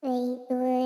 最多。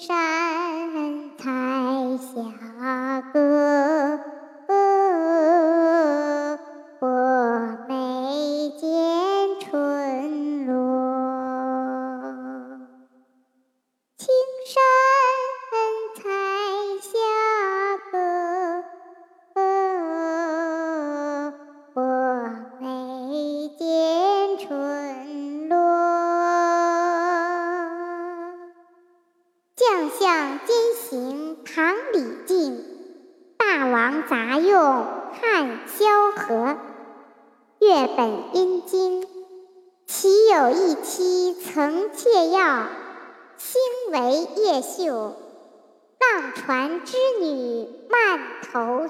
Xa 杂用汉萧何，月本阴经。岂有一妻曾妾要，卿为夜宿。浪船之女，漫头。